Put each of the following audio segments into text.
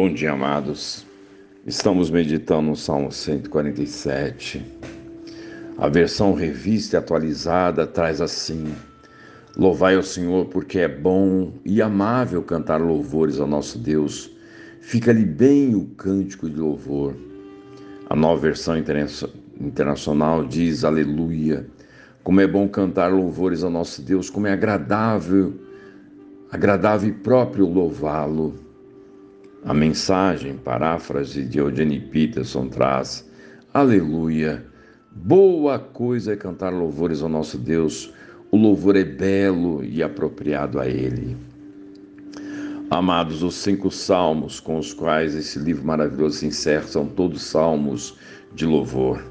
Bom dia, amados. Estamos meditando no Salmo 147. A versão revista e atualizada traz assim: Louvai ao Senhor porque é bom e amável cantar louvores ao nosso Deus. Fica-lhe bem o cântico de louvor. A nova versão internacional diz: Aleluia. Como é bom cantar louvores ao nosso Deus, como é agradável, agradável e próprio louvá-lo. A mensagem, paráfrase de Eugene Peterson traz: Aleluia! Boa coisa é cantar louvores ao nosso Deus, o louvor é belo e apropriado a Ele. Amados, os cinco salmos com os quais esse livro maravilhoso se encerra são todos salmos de louvor.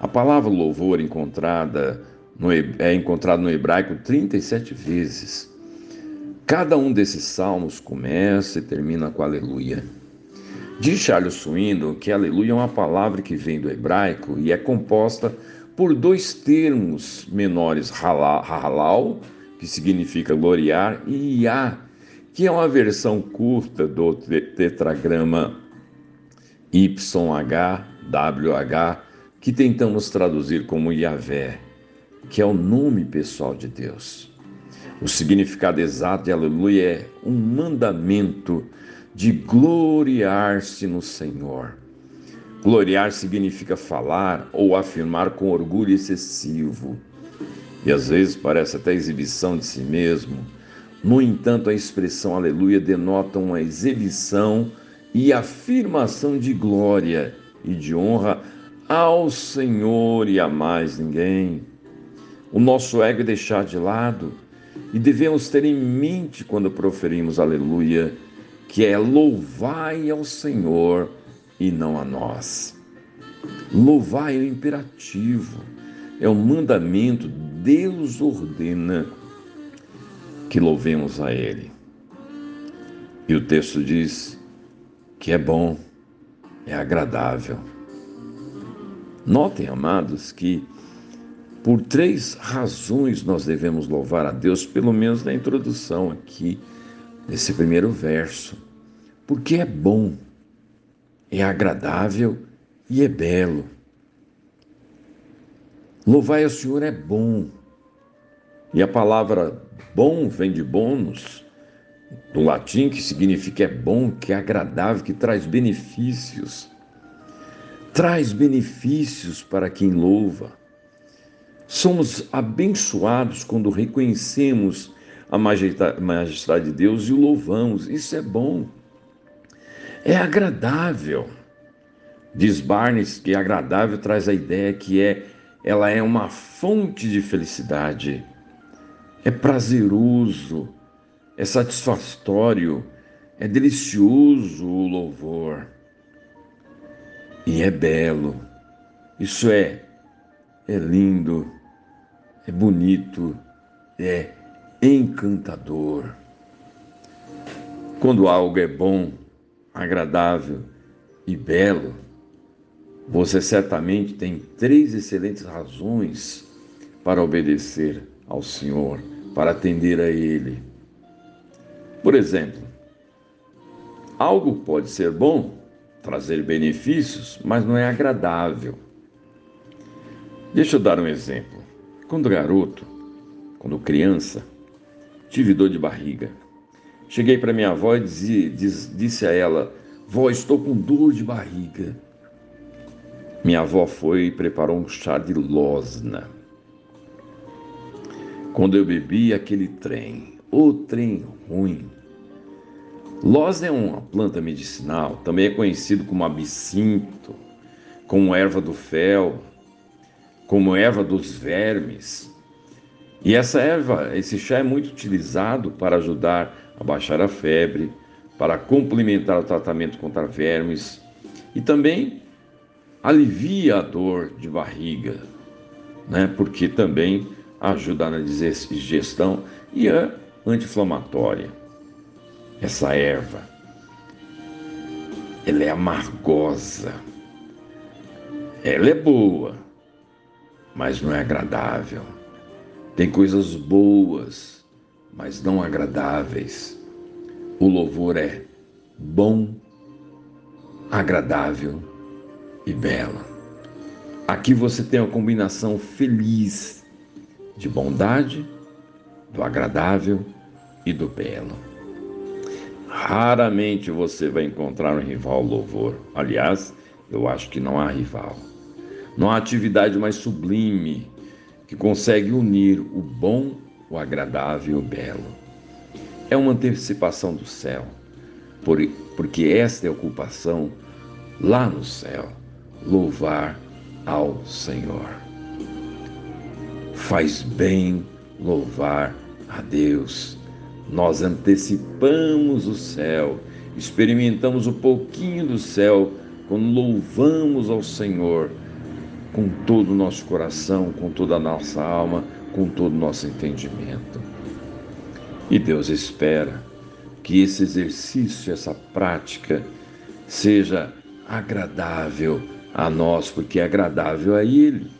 A palavra louvor encontrada no, é encontrada no hebraico 37 vezes. Cada um desses salmos começa e termina com aleluia. Diz Charles Swindoll que aleluia é uma palavra que vem do hebraico e é composta por dois termos menores, halal, que significa gloriar, e iá, que é uma versão curta do tetragrama YHWH, que tentamos traduzir como Yahvé, que é o nome pessoal de Deus. O significado exato de aleluia é um mandamento de gloriar-se no Senhor. Gloriar significa falar ou afirmar com orgulho excessivo. E às vezes parece até exibição de si mesmo. No entanto, a expressão aleluia denota uma exibição e afirmação de glória e de honra ao Senhor e a mais ninguém. O nosso ego é deixar de lado e devemos ter em mente quando proferimos aleluia, que é louvai ao Senhor e não a nós. Louvai é o imperativo, é um mandamento, Deus ordena que louvemos a Ele. E o texto diz que é bom, é agradável. Notem, amados, que por três razões nós devemos louvar a Deus, pelo menos na introdução aqui, nesse primeiro verso. Porque é bom, é agradável e é belo. Louvai ao Senhor é bom. E a palavra bom vem de bônus, do latim, que significa é bom, que é agradável, que traz benefícios. Traz benefícios para quem louva. Somos abençoados quando reconhecemos a majestade de Deus e o louvamos. Isso é bom. É agradável. Diz Barnes que agradável traz a ideia que é ela é uma fonte de felicidade. É prazeroso, é satisfatório, é delicioso o louvor. E é belo. Isso é é lindo é bonito, é encantador. Quando algo é bom, agradável e belo, você certamente tem três excelentes razões para obedecer ao Senhor, para atender a Ele. Por exemplo, algo pode ser bom, trazer benefícios, mas não é agradável. Deixa eu dar um exemplo. Quando garoto, quando criança, tive dor de barriga. Cheguei para minha avó e disse, disse a ela: Vó, estou com dor de barriga. Minha avó foi e preparou um chá de losna. Quando eu bebi aquele trem, o trem ruim. Losna é uma planta medicinal, também é conhecido como absinto, como erva do fel, como erva dos vermes. E essa erva, esse chá é muito utilizado para ajudar a baixar a febre, para complementar o tratamento contra vermes e também alivia a dor de barriga, né? Porque também ajuda na digestão e é anti-inflamatória. Essa erva, ela é amargosa, ela é boa, mas não é agradável. Tem coisas boas, mas não agradáveis. O louvor é bom agradável e belo. Aqui você tem uma combinação feliz de bondade, do agradável e do belo. Raramente você vai encontrar um rival louvor. Aliás, eu acho que não há rival. Não há atividade mais sublime que consegue unir o bom, o agradável e o belo. É uma antecipação do céu, porque esta é a ocupação lá no céu louvar ao Senhor. Faz bem louvar a Deus. Nós antecipamos o céu, experimentamos um pouquinho do céu quando louvamos ao Senhor com todo o nosso coração, com toda a nossa alma, com todo o nosso entendimento. E Deus espera que esse exercício, essa prática, seja agradável a nós, porque é agradável a Ele.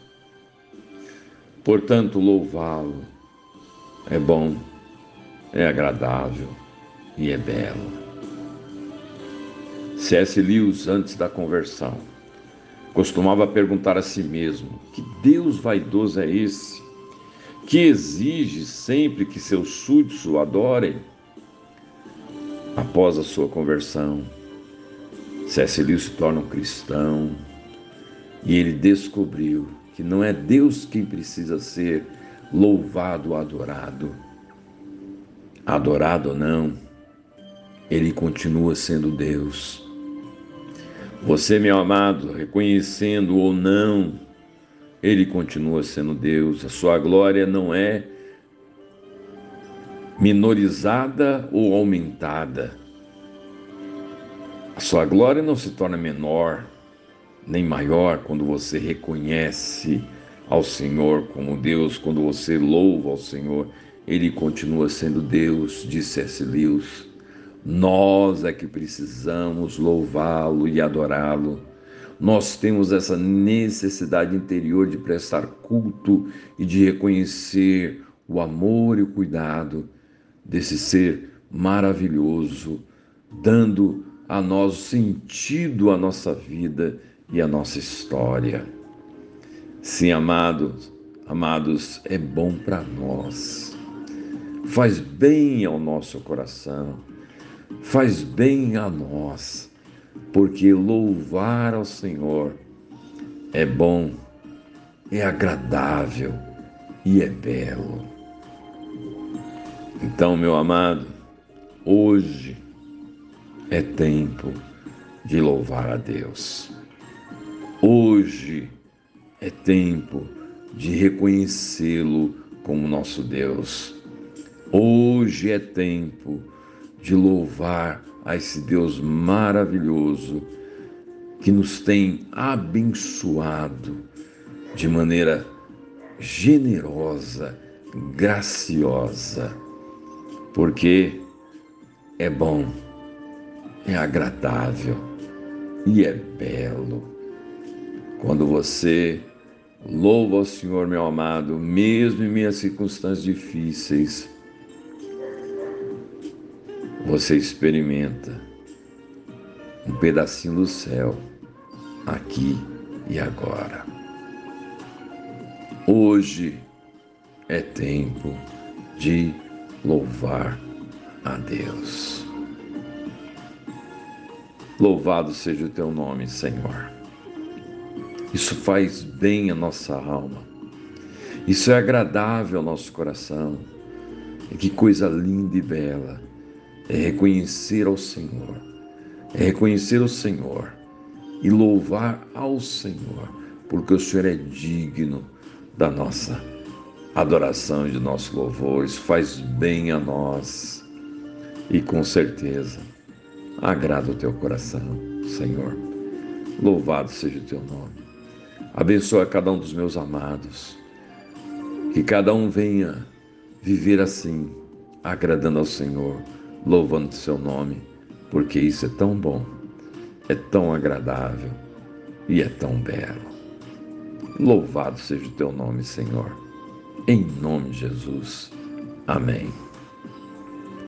Portanto, louvá-lo é bom, é agradável e é belo. C.S. Lewis, antes da conversão, costumava perguntar a si mesmo: que Deus vaidoso é esse que exige sempre que seus súditos o adorem? Após a sua conversão, C.S. Se torna um cristão e ele descobriu que não é Deus quem precisa ser louvado, adorado. Adorado ou não, ele continua sendo Deus. Você, meu amado, reconhecendo ou não, ele continua sendo Deus. A sua glória não é minorizada ou aumentada. A sua glória não se torna menor nem maior quando você reconhece ao Senhor como Deus, quando você louva ao Senhor, ele continua sendo Deus, disse C.S. Lewis. Nós é que precisamos louvá-lo e adorá-lo. Nós temos essa necessidade interior de prestar culto e de reconhecer o amor e o cuidado desse ser maravilhoso, dando a nós sentido à nossa vida e à nossa história. Sim, amados, amados, é bom para nós. Faz bem ao nosso coração. Faz bem a nós, porque louvar ao Senhor é bom, é agradável e é belo. Então, meu amado, hoje é tempo de louvar a Deus. Hoje é tempo de reconhecê-lo como nosso Deus. Hoje é tempo de louvar a esse Deus maravilhoso que nos tem abençoado de maneira generosa, graciosa, porque é bom, é agradável e é belo. Quando você louva ao Senhor, meu amado, mesmo em minhas circunstâncias difíceis, você experimenta um pedacinho do céu aqui e agora. Hoje é tempo de louvar a Deus. Louvado seja o teu nome, Senhor. Isso faz bem à nossa alma. Isso é agradável ao nosso coração. E que coisa linda e bela é reconhecer ao Senhor. É reconhecer o Senhor e louvar ao Senhor, porque o Senhor é digno da nossa adoração e de nosso louvor. Isso faz bem a nós e com certeza agrada o teu coração, Senhor. Louvado seja o teu nome. Abençoa cada um dos meus amados. Que cada um venha viver assim, agradando ao Senhor, louvando o seu nome, porque isso é tão bom, é tão agradável e é tão belo. Louvado seja o teu nome, Senhor. Em nome de Jesus. Amém.